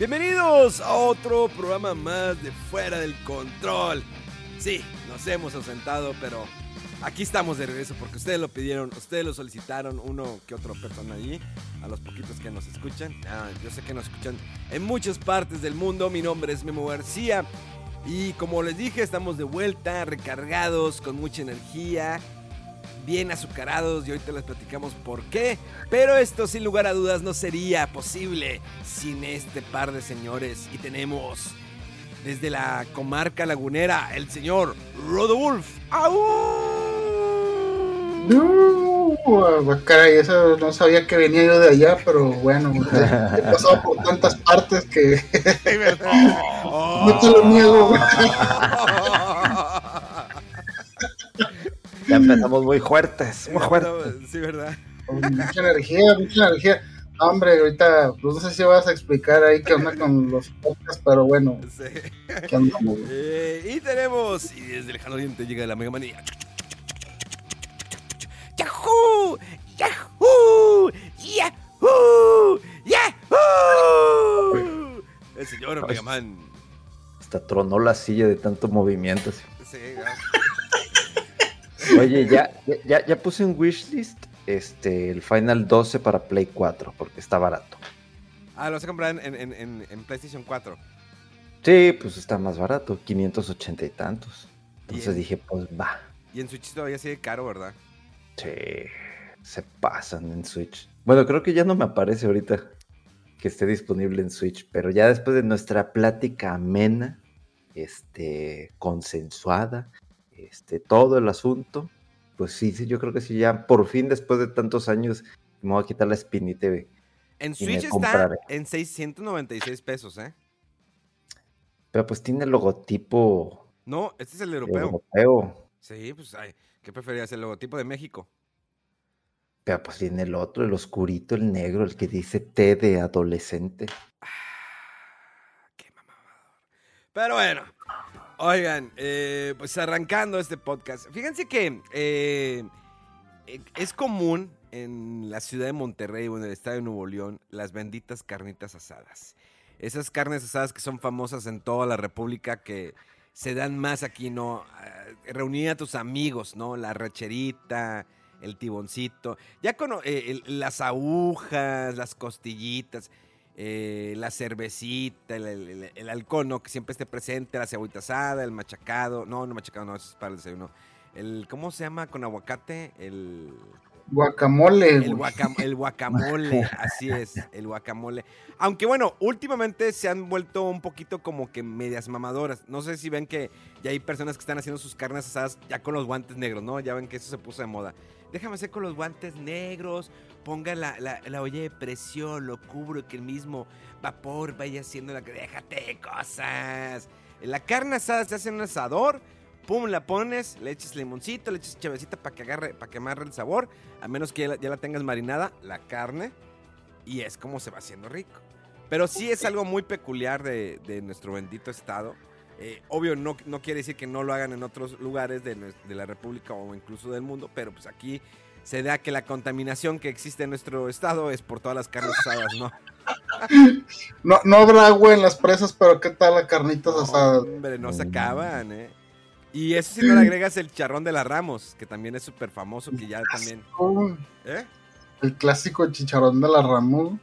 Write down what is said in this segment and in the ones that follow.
Bienvenidos a otro programa más de Fuera del Control. Sí, nos hemos ausentado, pero aquí estamos de regreso porque ustedes lo pidieron, ustedes lo solicitaron, uno que otra persona allí, a los poquitos que nos escuchan. Ah, yo sé que nos escuchan en muchas partes del mundo. Mi nombre es Memo García y como les dije, estamos de vuelta, recargados, con mucha energía bien azucarados y ahorita les platicamos por qué. Pero esto sin lugar a dudas no sería posible sin este par de señores. Y tenemos desde la comarca lagunera el señor Rodolf. ¡Au! Caray, eso no sabía que venía yo de allá, pero bueno, he pasado por tantas partes que no te lo niego. Empezamos muy fuertes, muy fuertes. Sí, ¿verdad? Con mucha energía, mucha energía. No, hombre, ahorita, pues no sé si vas a explicar ahí qué onda con los podcasts, pero bueno, Sí. ¿qué? Eh, y tenemos, y desde el lejano oriente llega la Mega Manía. ¡Yahoo! ¡Yahoo! ¡Yahoo! ¡Yahoo! El señor Mega Man. Hasta tronó la silla de tanto movimiento. Sí, ya. Oye, ya, ya, ya puse en wishlist este, el Final 12 para Play 4, porque está barato. Ah, lo vas a comprar en, en, en, en PlayStation 4. Sí, pues está más barato, 580 y tantos. Entonces dije, pues va. Y en Switch todavía sigue caro, ¿verdad? Sí, se pasan en Switch. Bueno, creo que ya no me aparece ahorita que esté disponible en Switch, pero ya después de nuestra plática amena, este, consensuada, este, todo el asunto, pues sí, sí, yo creo que sí, ya por fin después de tantos años me voy a quitar la espinita. y- En Switch está compraré. en 696 pesos, ¿eh? Pero pues tiene el logotipo No, este es el europeo. europeo, Sí, pues, ay, ¿qué preferías? ¿El logotipo de México? pero pues tiene el otro, el oscurito, el negro, el que dice T de adolescente. Qué mamador. Pero bueno, oigan, eh, pues arrancando este podcast. Fíjense que eh, eh, es común en la ciudad de Monterrey o en el estado de Nuevo León las benditas carnitas asadas. Esas carnes asadas que son famosas en toda la República que se dan más aquí, ¿no? Eh, reunir a tus amigos, ¿no? La racherita, el tiboncito. Ya con las agujas, las costillitas eh, la cervecita, el, el- alcohol, ¿no? Que siempre esté presente, la cebollita asada, el machacado. No, no machacado, no, eso es para el desayuno. El, ¿Cómo se llama con aguacate? El, Guacamole, el, guacam- el guacamole, así es, el guacamole. Aunque bueno, últimamente se han vuelto un poquito como que medias mamadoras. No sé si ven que ya hay personas que están haciendo sus carnes asadas ya con los guantes negros, ¿no? Ya ven que eso se puso de moda. Déjame hacer con los guantes negros, ponga la, la, la olla de presión, lo cubro, que el mismo vapor vaya haciendo la... Déjate de cosas. La carne asada se hace en un asador, pum, la pones, le echas limoncito, le echas chavecita para que agarre, para que amarre el sabor, a menos que ya la, ya la tengas marinada, la carne, y es como se va haciendo rico. Pero sí es algo muy peculiar de, de nuestro bendito estado. Eh, obvio, no, no quiere decir que no lo hagan en otros lugares de, de la República o incluso del mundo, pero pues aquí se da que la contaminación que existe en nuestro estado es por todas las carnes asadas, ¿no? No, no habrá agua en las presas, pero ¿qué tal las carnitas asadas? Hombre, no se acaban, ¿eh? Y eso si no le agregas el charrón de la Ramos, que también es súper famoso, que ya también... ¿Eh? El clásico chicharrón de la Ramón.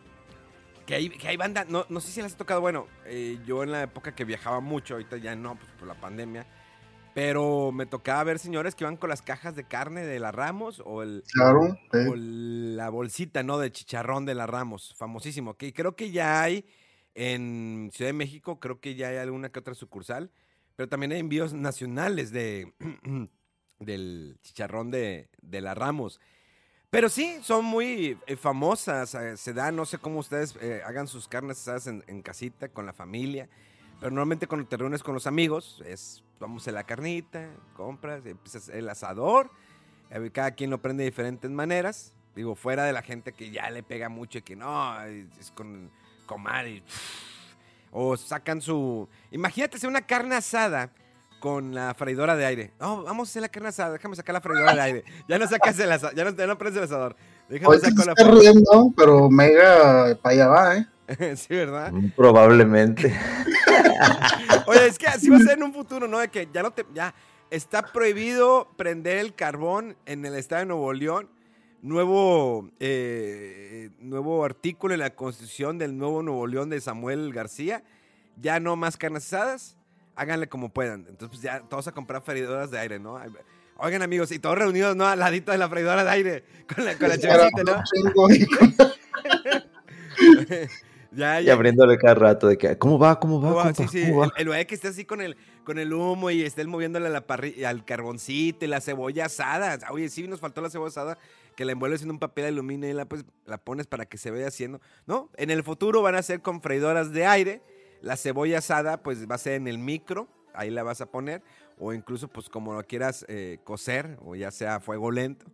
Que hay, que hay banda, no, no sé si les ha tocado, bueno, eh, yo en la época que viajaba mucho, ahorita ya no, pues por la pandemia, Pero me tocaba ver señores que iban con las cajas de carne de la Ramos o, el, Claro, o la bolsita, ¿no? De chicharrón de la Ramos, famosísimo. Que creo que ya hay en Ciudad de México, creo que ya hay alguna que otra sucursal, pero también hay envíos nacionales de, del chicharrón de, de la Ramos. Pero sí, son muy eh, famosas, eh, se da, no sé cómo ustedes eh, hagan sus carnes asadas en, casita, con la familia, pero normalmente cuando te reúnes con los amigos, es, vamos a la carnita, compras, empiezas el asador, cada quien lo prende de diferentes maneras, digo, fuera de la gente que ya le pega mucho y que no, es con comal y... O sacan su... Imagínate hacer una carne asada con la freidora de aire. No, vamos a hacer la carne asada, déjame sacar la freidora de aire. Ya no sacas el asador, ya no, ya no prendes el asador. Déjame sacar la está riendo, pero mega para allá va, ¿eh? sí, ¿verdad? Probablemente. Oye, es que así va a ser en un futuro, ¿no? De que ya no te. Ya está prohibido prender el carbón en el estado de Nuevo León. Nuevo, eh, nuevo artículo en la constitución del nuevo Nuevo León de Samuel García. Ya no más carnes asadas. Háganle como puedan. Entonces, pues ya todos a comprar freidoras de aire, ¿no? Oigan, amigos, y todos reunidos, ¿no? Al ladito de la freidora de aire. Con la, con la ¿no? Chingo, y con- Ya, Y ya. abriéndole cada rato de que, ¿cómo va? ¿Cómo va? ¿Cómo va? Sí, sí, ¿Cómo va?" el, lugar que esté así con el, con el humo y esté él moviéndole la al carboncito y la cebolla asada. Oye, sí, nos faltó la cebolla asada, que la envuelves en un papel de aluminio y la, pues, la pones para que se vaya haciendo. No, en el futuro van a ser con freidoras de aire. La cebolla asada, pues va a ser en el micro, ahí la vas a poner. O incluso, pues como lo quieras eh, cocer, o ya sea a fuego lento.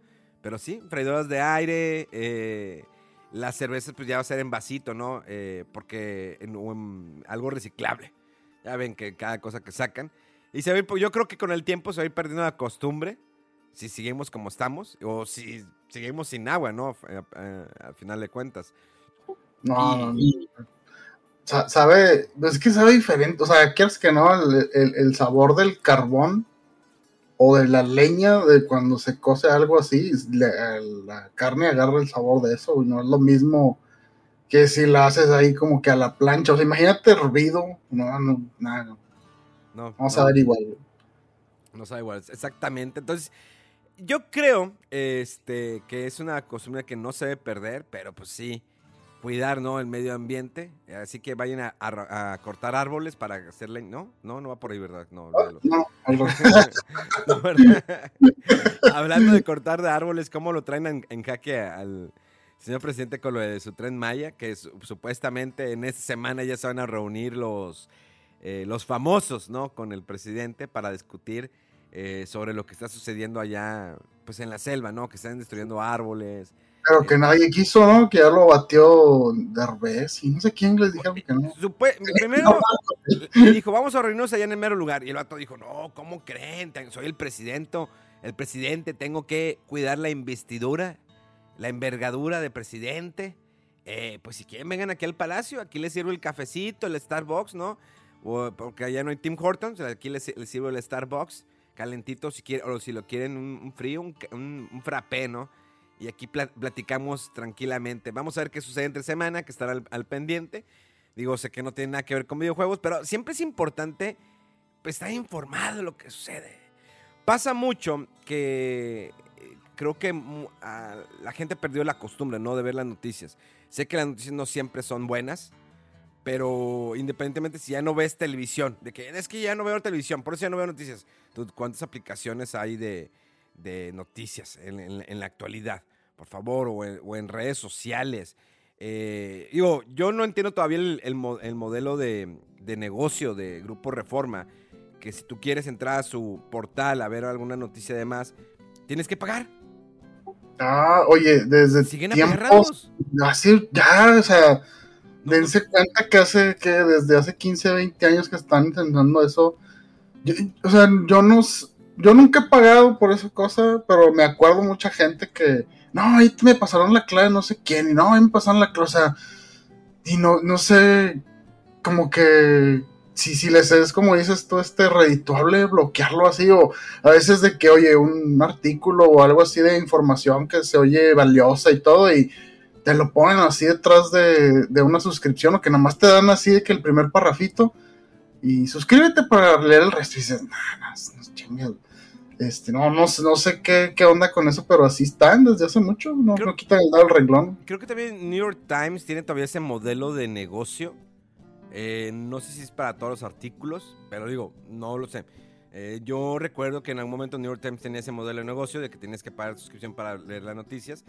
Pero sí, freidoras de aire, eh, las cervezas pues ya va a ser en vasito, ¿no? Eh, porque en, o en algo reciclable. Ya ven que cada cosa que sacan. Y se pues, yo creo que con el tiempo se va a ir perdiendo la costumbre. Si seguimos como estamos. O si seguimos sin agua, ¿no? Eh, eh, al final de cuentas. No, no, no. Sa- Sabe, es que sabe diferente. O sea, quieres que no, el, el- el sabor del carbón o de la leña de cuando se cose algo así, la, la carne agarra el sabor de eso y no es lo mismo que si la haces ahí como que a la plancha. O sea, imagínate hervido. No, no, nada, no. No, Vamos no. a ver igual. No sabe igual, exactamente. Entonces, yo creo este, que es una costumbre que no se debe perder, pero pues sí, cuidar ¿no? el medio ambiente. Así que vayan a, a- a cortar árboles para hacerle. No, no, no va por ahí, ¿verdad? No, olvídalo. No, No, ¿verdad? Hablando de cortar de árboles, ¿cómo lo traen en, en jaque al señor presidente con lo de su tren Maya? Que su- supuestamente en esta semana ya se van a reunir los, eh, los famosos, ¿no? Con el presidente para discutir eh, sobre lo que está sucediendo allá, pues en la selva, ¿no? Que están destruyendo árboles. Pero que nadie quiso, ¿no? Que ya lo batió Derbez y no sé quién les dijeron que no. Supue- primero dijo, vamos a reunirnos allá en el mero lugar. Y el vato dijo, no, ¿cómo creen? Soy el presidente, el presidente, tengo que cuidar la investidura, la envergadura de presidente. Eh, pues si quieren, vengan aquí al palacio, aquí les sirvo el cafecito, el Starbucks, ¿no? O, porque allá no hay Tim Hortons, aquí les, les sirvo el Starbucks, calentito, si quieren, o si lo quieren un, un frío, un, un, un frappé, ¿no? Y aquí pla- platicamos tranquilamente. Vamos a ver qué sucede entre semana, que estará al, al pendiente. Digo, sé que no tiene nada que ver con videojuegos, pero siempre es importante pues, estar informado de lo que sucede. Pasa mucho que eh, creo que a- la gente perdió la costumbre, ¿no? De ver las noticias. Sé que las noticias no siempre son buenas, pero independientemente si ya no ves televisión, de que es que ya no veo televisión, por eso ya no veo noticias. ¿Cuántas aplicaciones hay de, de noticias en, en- en la actualidad? Por favor, o en, o en redes sociales. Eh, digo, yo no entiendo todavía el, el mo- el modelo de, de negocio de Grupo Reforma, que si tú quieres entrar a su portal a ver alguna noticia de más, tienes que pagar. Ah, oye, desde Siguen tiempos, así, ya, o sea, No, dense cuenta que hace, que desde hace 15, 20 años que están intentando eso, Yo- o sea, yo no, yo nunca he pagado por esa cosa, pero me acuerdo mucha gente que, no, ahí me pasaron la clave no sé quién, y no, ahí me pasaron la clave, o sea, y no, no sé, como que, si, si les es como dices tú, este redituable, bloquearlo así, o a veces de que, oye, un artículo o algo así de información que se oye valiosa y todo, y te lo ponen así detrás de, de una suscripción, o que nomás te dan así de que el primer parrafito, y suscríbete para leer el resto. Y dices, no, no, no chingues. Este, no, no, sé- no sé qué, qué onda con eso, pero así están desde hace mucho. No, Creo- no quitan el dedo al renglón. Creo que también New York Times tiene todavía ese modelo de negocio. Eh, no sé si es para todos los artículos, pero digo, no lo sé. Eh, yo recuerdo que en algún momento New York Times tenía ese modelo de negocio de que tienes que pagar suscripción para leer las noticias.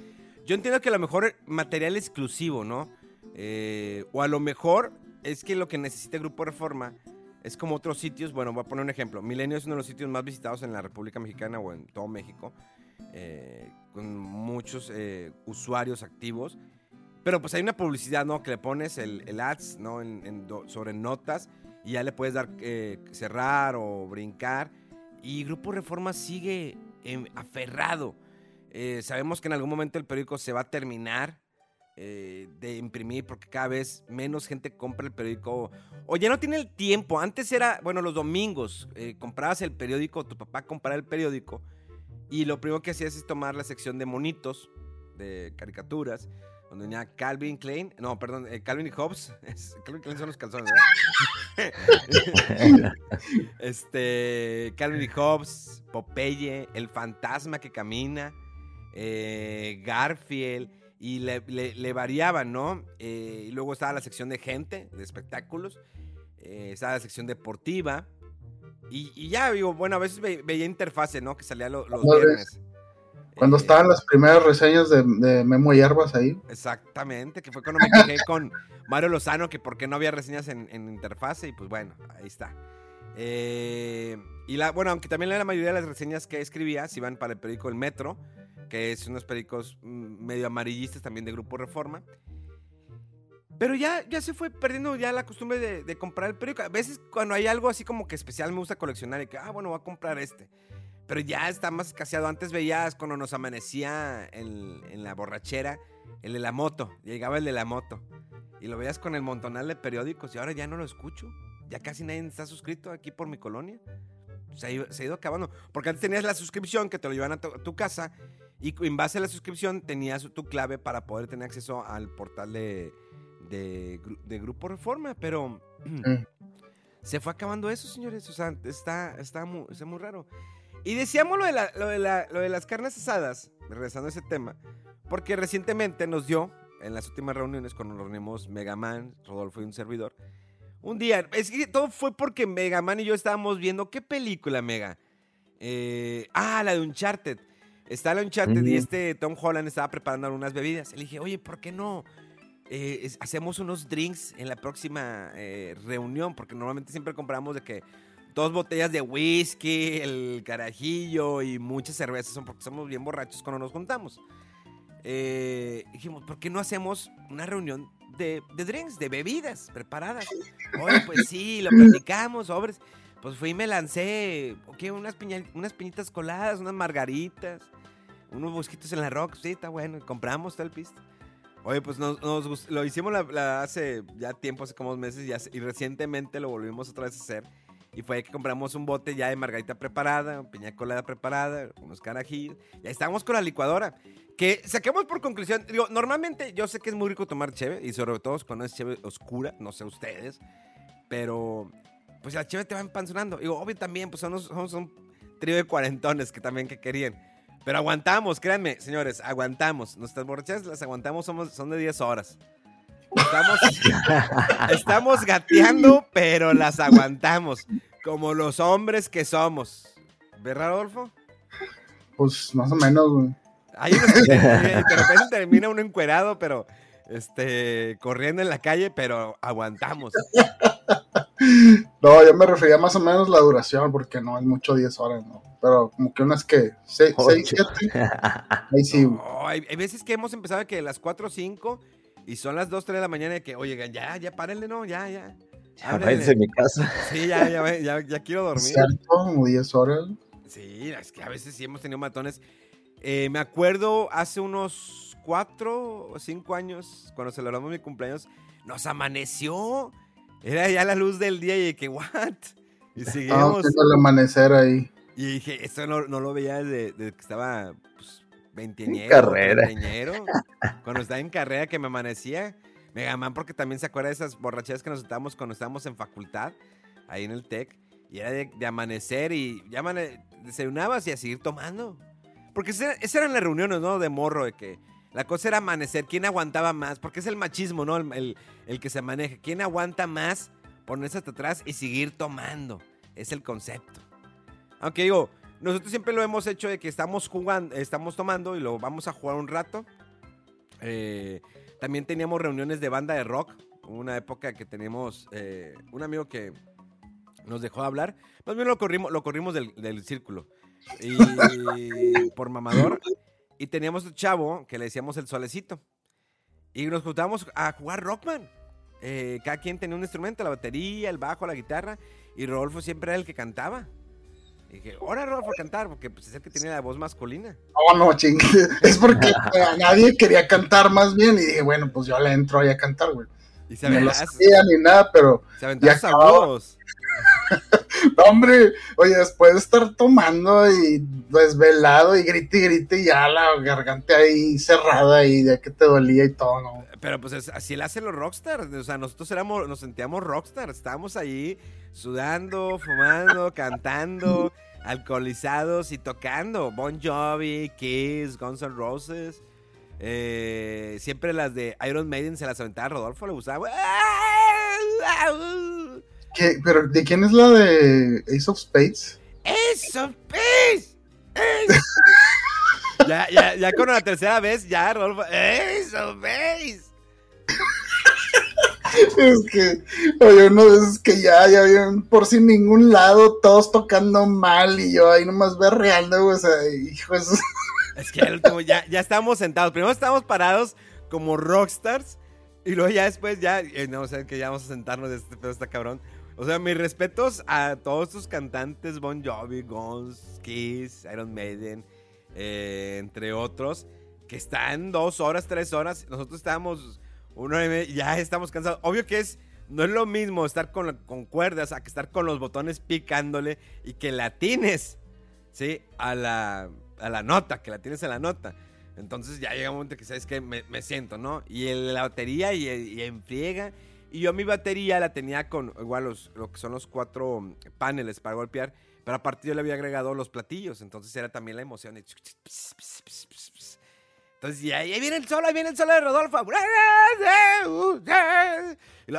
Yo entiendo que a lo mejor material exclusivo, ¿no? Eh, o a lo mejor es que lo que necesita el Grupo Reforma es como otros sitios. Bueno, voy a poner un ejemplo. Milenio es uno de los sitios más visitados en la República Mexicana o en todo México, eh, con muchos eh, usuarios activos. Pero pues hay una publicidad, ¿no? Que le pones el, ads, ¿no? En- en sobre notas y ya le puedes dar eh, cerrar o brincar. Y Grupo Reforma sigue em, aferrado. Eh, sabemos que en algún momento el periódico se va a terminar eh, de imprimir porque cada vez menos gente compra el periódico o ya no tiene el tiempo. Antes era, bueno, los domingos eh, comprabas el periódico, tu papá compraba el periódico y lo primero que hacías es tomar la sección de monitos, de caricaturas, donde venía Calvin Klein, no, perdón, eh, Calvin y Hobbes, es- Calvin Klein son los calzones, ¿verdad? este, Calvin y Hobbes, Popeye, El Fantasma que Camina, Garfield, y le, le- le variaban, ¿no? Eh, y luego estaba la sección de gente, de espectáculos, eh, estaba la sección deportiva, y, y ya, digo, bueno, a veces ve- veía interfase, ¿no? Que salía lo- los viernes. Cuando Eh, estaban las primeras reseñas de, de Memo Hierbas ahí. Exactamente, que fue cuando me quejé con Mario Lozano que por qué no había reseñas en, en interfase y pues bueno, ahí está. Eh, y la, bueno, aunque también la mayoría de las reseñas que escribía se iban para el periódico El Metro, que es unos periódicos mm, medio amarillistas también de Grupo Reforma. Pero ya, ya se fue perdiendo ya la costumbre de, comprar el periódico. A veces cuando hay algo así como que especial me gusta coleccionar y que, ah, bueno, voy a comprar este. Pero ya está más escaseado. Antes veías cuando nos amanecía en, en la borrachera el de la moto. Llegaba el de la moto. Y lo veías con el montonal de periódicos y ahora ya no lo escucho. Ya casi nadie está suscrito aquí por mi colonia. Se ha, ido, acabando. Porque antes tenías la suscripción que te lo tu, a tu casa y en base a la suscripción tenías tu clave para poder tener acceso al portal de, de, Gru- de Grupo Reforma. Pero Mm. se fue acabando eso, señores. O sea, está, está, muy, está muy raro. Y decíamos lo de, la- lo, de la- lo de las carnes asadas, regresando a ese tema, porque recientemente nos dio, en las últimas reuniones, cuando nos reunimos Megaman, Rodolfo y un servidor, un día, es que todo fue porque Megaman y yo estábamos viendo, ¿qué película, Mega? Eh, ah, la de Uncharted. Está la Uncharted y Ujú. este Tom Holland estaba preparando algunas bebidas. Le dije, oye, ¿por qué no? eh, es- hacemos unos drinks en la próxima eh, reunión, porque normalmente siempre compramos de que dos botellas de whisky, el carajillo y muchas cervezas, son porque somos bien borrachos cuando nos juntamos. Eh, dijimos, ¿por qué no hacemos una reunión de, de drinks, de bebidas preparadas? Oye, pues sí, lo platicamos, sobres. Pues fui y me lancé, ok, unas, piña- unas piñitas coladas, unas margaritas, unos bosquitos en la rock, sí, está bueno, compramos todo el pisto. Oye, pues nos, nos lo hicimos hace ya tiempo, hace como dos meses, y recientemente lo volvimos otra vez a hacer. Y fue que compramos un bote ya de margarita preparada, piña colada preparada, unos carajillos. Y ahí estábamos con la licuadora. Que saquemos por conclusión, digo, normalmente yo sé que es muy rico tomar cheve, y sobre todo cuando es cheve oscura, no sé ustedes, pero pues la cheve te va empanzonando. Digo, obvio también, pues somos, somos un trío de cuarentones que también que querían. Pero aguantamos, créanme, señores, aguantamos. Nuestras borrachas las aguantamos, somos, son de 10 horas. Estamos, estamos gateando, pero las aguantamos. Como los hombres que somos. ¿Verdad, Rodolfo? Pues más o menos, güey. Hay unos que de repente termina uno encuerado, pero este, corriendo en la calle, pero aguantamos. No, yo me refería más o menos la duración, porque no es mucho 10 horas, ¿no? Pero como que unas que 6, Ocho. 7. Ahí sí. No, hay, hay veces que hemos empezado que a las 4 o 5 y son las 2, 3 de la mañana de que, oye, ya, ya, párenle, no, ya, ya. Ya a mi casa. Sí, ya, ya, ya, ya quiero dormir. ¿Cierto? Como 10 horas. Sí, es que a veces sí hemos tenido matones. Eh, me acuerdo hace unos 4 o 5 años, cuando celebramos mi cumpleaños, nos amaneció. Era ya la luz del día y de que, ¿what? Y Estaba seguimos. el amanecer ahí. Y dije, esto no, no lo veía desde, desde que estaba pues, carrera. Cuando estaba en carrera que me amanecía. Megaman porque también se acuerda de esas borracheras que nos sentábamos cuando estábamos en facultad. ahí en el TEC. Y era de, de amanecer y ya amane- desayunabas y a seguir tomando. Porque esas eran las reuniones, ¿no? De morro, de que la cosa era amanecer. ¿Quién aguantaba más? Porque es el machismo, ¿no? El, el- el que se maneja. ¿Quién aguanta más? Ponerse hasta atrás y seguir tomando. Es el concepto. Aunque digo, nosotros siempre lo hemos hecho de que estamos jugando, estamos tomando y lo vamos a jugar un rato. Eh, también teníamos reuniones de banda de rock. Una época que teníamos eh, un amigo que nos dejó de hablar. Más bien lo corrimos, lo corrimos del, del círculo. Y por mamador. Y teníamos un chavo que le decíamos el solecito. Y nos juntábamos a jugar Rockman. Eh, cada quien tenía un instrumento, la batería, el bajo, la guitarra. Y Rodolfo siempre era el que cantaba. Y dije, ahora Rodolfo a cantar, porque pues, es el que tiene la voz masculina. No, no, ching. Es porque a nadie quería cantar más bien. Y dije, bueno, pues yo le entro ahí a cantar, güey. Y se aventaba, sabía ni nada, pero. se sus agudos. Hombre, oye, después de estar tomando y desvelado y grite y grite, y ya la garganta ahí cerrada y de que te dolía y todo, ¿no? Pero pues es- así lo hacen los rockstars. O sea, nosotros éramos, nos sentíamos rockstars. Estábamos ahí sudando, fumando, cantando, alcoholizados y tocando. Bon Jovi, Kiss, Guns N' Roses. Eh, siempre las de Iron Maiden se las aventaba Rodolfo, le gustaba. ¿Qué? ¿Pero de quién es la de Ace of Spades? ¡Eso, pez! ya, ya, ya con la tercera vez, ya, Rodolfo. ¡Eso, pez! Es que, oye, uno de esos que ya, ya habían por sin ningún lado, todos tocando mal y yo ahí nomás berreando, güey, o sea, hijo, eso Es que último ya, ya estábamos sentados. Primero estábamos parados como rockstars. Y luego ya después ya. eh, no, o sea, que ya vamos a sentarnos de este pedo está cabrón. O sea, mis respetos a todos estos cantantes: Bon Jovi, Guns, Kiss, Iron Maiden, eh, entre otros. Que están dos horas, tres horas. Nosotros estábamos una y media. Ya estamos cansados. Obvio que es. No es lo mismo estar con, con cuerdas a que estar con los botones picándole y que latines. ¿sí? A la, a la nota, que la tienes en la nota. Entonces ya llega un momento que sabes que me, me siento, ¿no? Y el- la batería y, y en friega. Y yo mi batería la tenía con igual los, lo que son los cuatro mm, paneles para golpear. Pero aparte yo le había agregado los platillos. Entonces era también la emoción. Entonces, y ahí, viene el solo, ahí viene el solo de Rodolfo.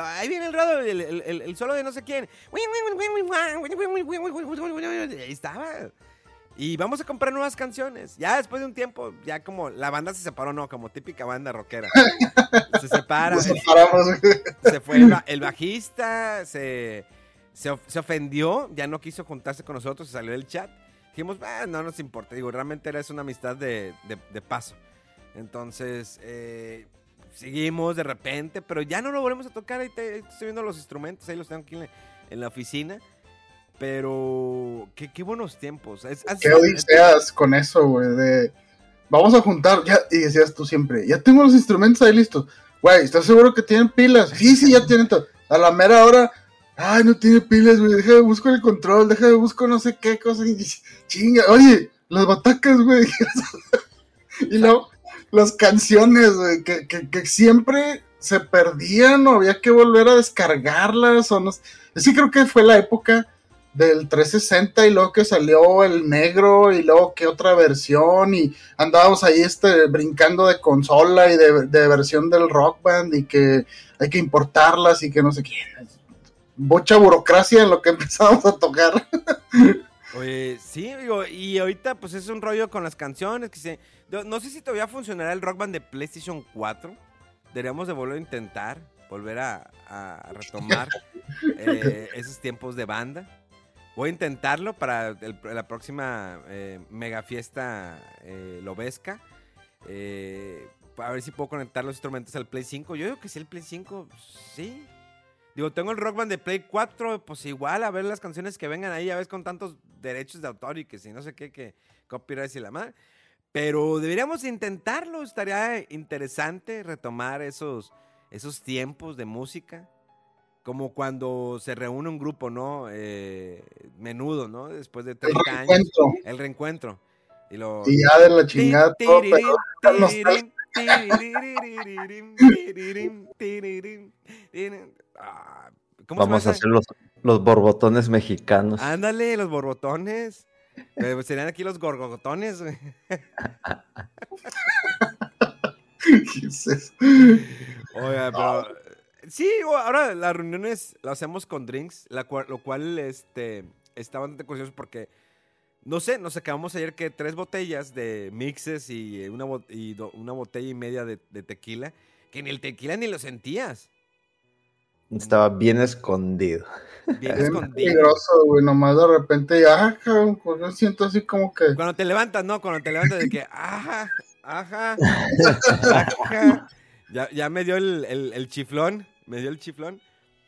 Ahí viene el, Rodo- el, el- el- solo de no sé quién. Ahí estaba. Y vamos a comprar nuevas canciones. Ya después de un tiempo, ya como la banda se separó, no, como típica banda rockera. Se separa. nos separamos. Se fue el, ba- el bajista, se, se, of- se ofendió, ya no quiso juntarse con nosotros, se salió del chat. Dijimos, "Ah, no nos importa. Digo, realmente era una amistad de, de- de paso. Entonces, eh, seguimos de repente, pero ya no lo volvemos a tocar. Ahí te- estoy viendo los instrumentos, ahí los tengo aquí en la, en la oficina. Pero, qué, qué buenos tiempos. Es- ha Qué odiseas con eso, güey, de... Vamos a juntar, ya, y decías tú siempre, ya tengo los instrumentos ahí listos. Güey, ¿estás seguro que tienen pilas? Sí, sí, ya tienen todo. A la mera hora, ay, no tiene pilas, güey, deja de buscar el control, deja de buscar no sé qué cosa. Y chinga, oye, las batacas, güey. y luego, las canciones, güey, que, que, que siempre se perdían o había que volver a descargarlas o no. Sí creo que fue la época del 360 y luego que salió el negro y luego que otra versión y andábamos ahí este brincando de consola y de, de versión del rock band y que hay que importarlas y que no sé qué. Mucha burocracia en lo que empezamos a tocar. Oye, sí, digo, y ahorita pues es un rollo con las canciones que se... yo No sé si todavía funcionará el Rock Band de PlayStation 4. Deberíamos de volver a intentar, volver a, a retomar eh, esos tiempos de banda. Voy a intentarlo para el- la próxima eh, mega fiesta eh, lobesca. Eh, a ver si puedo conectar los instrumentos al Play 5. Yo digo que sí, el Play 5, sí. Digo, tengo el Rock Band de Play 4, pues igual a ver las canciones que vengan ahí, a ver con tantos derechos de autor y que si no sé qué, que copyright y la madre. Pero deberíamos intentarlo, estaría interesante retomar esos, esos tiempos de música. Como cuando se reúne un grupo, ¿no? Eh, menudo, ¿no? Después de El 30 años. reencuentro. El reencuentro. Y lo... Y ya de la chingada todo, pero Ah, ¿Cómo se Vamos a hacer los, los borbotones mexicanos. Ándale, los borbotones. Eh, pues serían aquí los gorgotones, güey. ¿Qué es eso? Oiga, pero. Sí, ahora las reuniones las hacemos con drinks, la cual- lo cual este, está bastante curioso porque. No sé, nos acabamos ayer que tres botellas de mixes y una, bo- y do- una botella y media de, de tequila, que ni el tequila ni lo sentías. Estaba bien escondido. Bien Es escondido. peligroso, güey. Nomás de repente, ah, cabrón, pues yo siento así como que. Cuando te levantas, ¿no? Cuando te levantas de que, ajá, ajá, ajá. Ya, ya me dio el, el- el chiflón, me dio el chiflón.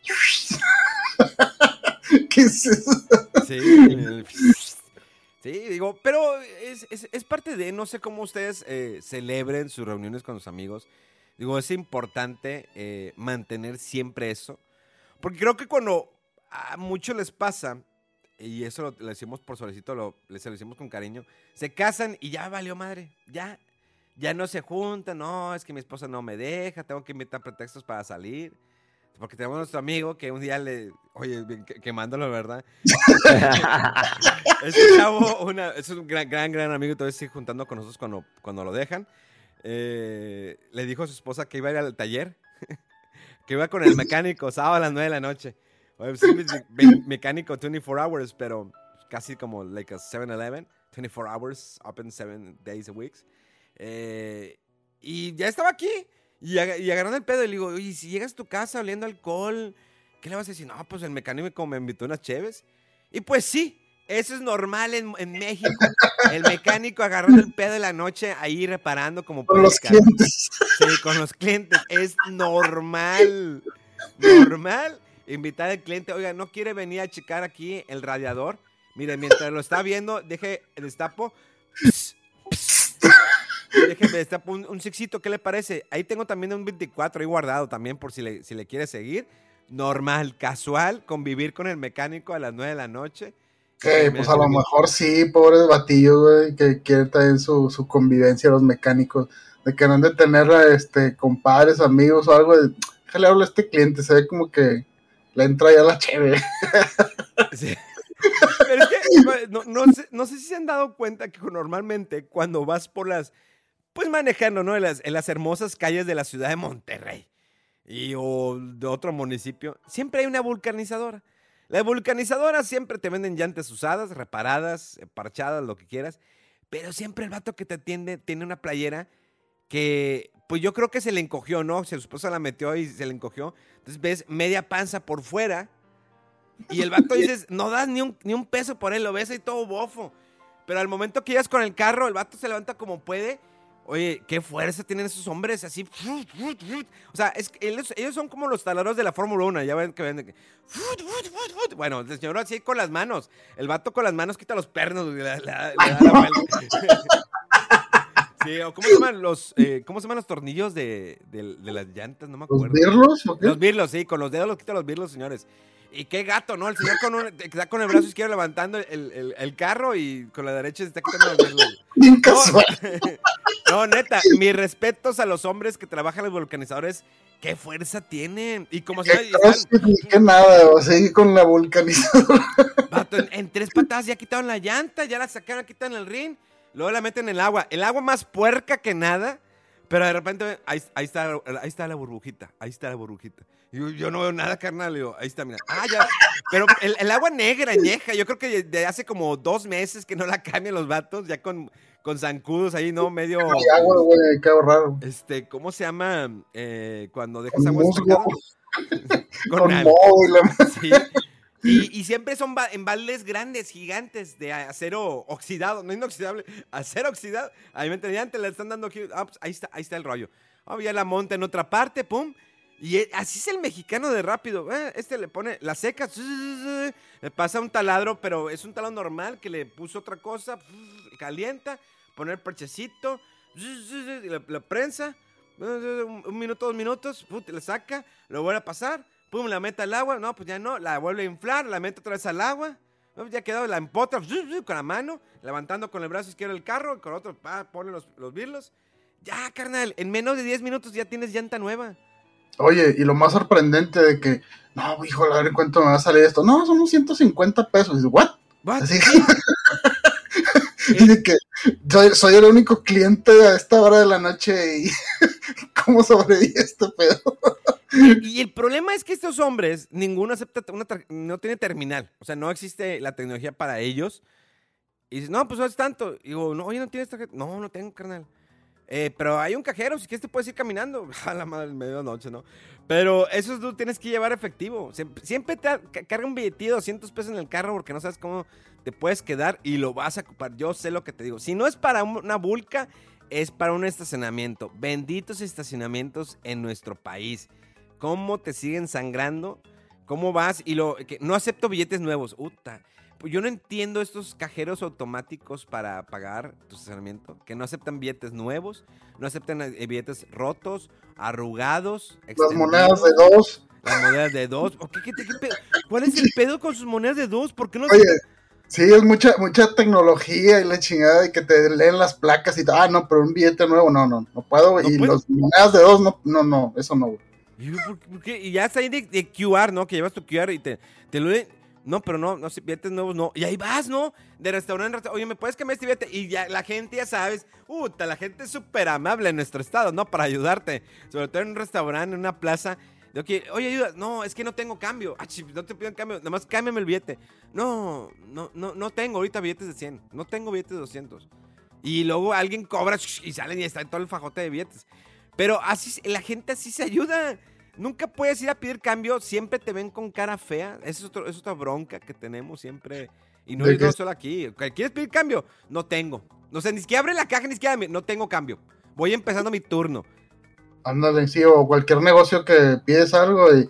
¿Qué es eso? Sí, el- sí, digo, pero es, es- es parte de, no sé cómo ustedes eh, celebren sus reuniones con sus amigos. Digo, es importante eh, mantener siempre eso. Porque creo que cuando a muchos les pasa, y eso lo, lo decimos por solicito, lo, les lo decimos con cariño, se casan y ya valió madre, ya, ya no se juntan, no, es que mi esposa no me deja, tengo que inventar pretextos para salir. Porque tenemos a nuestro amigo que un día le, oye, quemándolo, ¿verdad? Este chavo una, es un gran, gran, gran amigo, todavía sigue juntando con nosotros cuando, cuando lo dejan. Eh, le dijo a su esposa que iba a ir al taller, que iba con el mecánico sábado a las 9 de la noche. Oye, sí, me- me- mecánico 24 hours, pero casi como like a 7-Eleven, 24 hours, open 7 days a week. Eh, y ya estaba aquí. Y, y agarrando el pedo y le digo, oye, si llegas a tu casa oliendo alcohol, ¿qué le vas a decir? No, pues el mecánico me invitó unas cheves. Y pues sí, eso es normal en, en México. El mecánico agarrando el pedo de la noche ahí reparando como Con los clientes. Sí, con los clientes. Es normal. Normal. Invitar al cliente, oiga, ¿no quiere venir a checar aquí el radiador? Mire, mientras lo está viendo, deje el destapo. Déjeme destapo un, un sixito, ¿qué le parece? Ahí tengo también un 24 ahí guardado también por si le, si le quiere seguir. Normal, casual, convivir con el mecánico a las 9 de la noche. Que pues a lo mejor sí, pobres batillos, güey, que quieren también su, su convivencia los mecánicos, de que no han de tener este compadres, amigos o algo, de, déjale hablo a este cliente, se ve como que le entra ya la chévere. Sí. Pero es que no, no sé, no sé si se han dado cuenta que normalmente cuando vas por las, pues manejando, ¿no? En las, en las hermosas calles de la ciudad de Monterrey y o de otro municipio, siempre hay una vulcanizadora. La vulcanizadora siempre te venden llantas usadas, reparadas, eh, parchadas, lo que quieras, pero siempre el vato que te atiende tiene una playera que, pues yo creo que se le encogió, ¿no? Si su esposa la metió y se le encogió. Entonces ves media panza por fuera y el vato dices, no das ni un, ni un peso por él, lo ves ahí todo bofo. Pero al momento que llegas con el carro, el vato se levanta como puede. Oye, qué fuerza tienen esos hombres así. O sea, es que ellos, ellos son como los taladros de la Fórmula 1. Ya ven que ven. Bueno, el señor así con las manos. El vato con las manos quita los pernos. y da la vuelta. Sí, o ¿cómo se llaman los, eh, ¿cómo se llaman los tornillos de, de- de las llantas? No me ¿Los acuerdo. birlos o qué? Los birlos, sí, con los dedos los quita los birlos, señores. Y qué gato, ¿no? El señor con un, está con el brazo izquierdo levantando el, el- el carro y con la derecha se está quitando los birlos. Bien No, casual. no, neta, mis respetos a los hombres que trabajan en los vulcanizadores. ¿Qué fuerza tienen? Y como se qué nada, o sea, con la vulcanizadora. Vato, en, en tres patadas ya quitaron la llanta, ya la sacaron, quitan el ring, luego la meten en el agua. El agua más puerca que nada, pero de repente ahí, ahí está, ahí está la burbujita, ahí está la burbujita. Y yo, yo no veo nada, carnal, digo, ahí está, mira. Ah, ya. Pero el, el agua negra, añeja, yo creo que de hace como dos meses que no la cambian los vatos, ya con, con zancudos ahí, ¿no? Medio... Y agua, güey, hay que ahorrar. Este, ¿cómo se llama? Eh, cuando dejas Con agua estancada? con moho y la Sí. Y, siempre son ba- grandes, gigantes, de acero oxidado, no inoxidable, acero oxidado. Ahí me entendían, te le están dando aquí. Ah, pues ahí está, ahí está el rollo. Ah, ya la monta en otra parte, pum. Y e- así es el mexicano de rápido. eh, Este le pone la seca, le pasa un taladro, pero es un taladro normal que le puso otra cosa, calienta, pone el parchecito, la, prensa, un, un minuto, dos minutos, le saca, lo vuelve a pasar, pum, la mete al agua, no, pues ya no, la vuelve a inflar, la mete otra vez al agua, no, ya quedó, la empotra con la mano, levantando con el brazo izquierdo el carro, con otro, pa, pone los, los birlos. Ya, carnal, en menos de 10 minutos ya tienes llanta nueva. Oye, y lo más sorprendente de que, no, hijo, a ver cuánto me va a salir esto. No, son unos 150 pesos. Y dices, ¿what? What? Así y de que soy, soy el único cliente a esta hora de la noche y cómo sobrevive este pedo. Y el problema es que estos hombres, ninguno acepta, una no tiene terminal. O sea, no existe la tecnología para ellos. Y dices, no, pues es tanto. Y digo, no, oye, ¿no tienes tarjeta? No, no tengo, carnal. Eh, pero hay un cajero, si quieres te puedes ir caminando. A la madre, medianoche, ¿no? Pero eso tú tienes que llevar efectivo. Siempre, siempre carga un billetillo de 200 pesos en el carro porque no sabes cómo te puedes quedar y lo vas a ocupar. Yo sé lo que te digo. Si no es para un- una bulca, es para un estacionamiento. Benditos estacionamientos en nuestro país. ¿Cómo te siguen sangrando? ¿Cómo vas? Y lo que no acepto billetes nuevos. Uta. Pues yo no entiendo estos cajeros automáticos para pagar tu estacionamiento, que no aceptan billetes nuevos, no aceptan eh, billetes rotos, arrugados. Las monedas de dos. Las monedas de dos. ¿O qué- qué- qué pedo? ¿Cuál es el pedo con sus monedas de dos? ¿Por qué no Oye, sí, es mucha, mucha tecnología y la chingada y que te leen las placas y todo. Ah, no, pero un billete nuevo, no, no, no puedo. ¿No y puedes? las monedas de dos, no, no, no, eso no, güey. Y, ya está ahí de, de QR, ¿no? Que llevas tu QR y te, te lo leen. No, pero no, no, si billetes nuevos no. Y ahí vas, ¿no? De restaurante en restaurante. Oye, ¿me puedes cambiar este billete? Y ya la gente, ya sabes, puta, la gente es súper amable en nuestro estado, ¿no? Para ayudarte. Sobre todo en un restaurante, en una plaza. Oye, ayuda. No, es que no tengo cambio. Ah, no te pido cambio. Nada más cámbiame el billete. No, no, no, no tengo ahorita billetes de 100. No tengo billetes de 200. Y luego alguien cobra y salen y está todo el fajote de billetes. Pero así, la gente así se ayuda. Nunca puedes ir a pedir cambio, siempre te ven con cara fea. Esa es, otro- es otra bronca que tenemos siempre. Y no ¿De es no solo aquí. ¿Quieres pedir cambio? No tengo. No sé, ni siquiera abre la caja, ni siquiera. me- No tengo cambio. Voy empezando mi turno. Ándale, sí, o cualquier negocio que pides algo y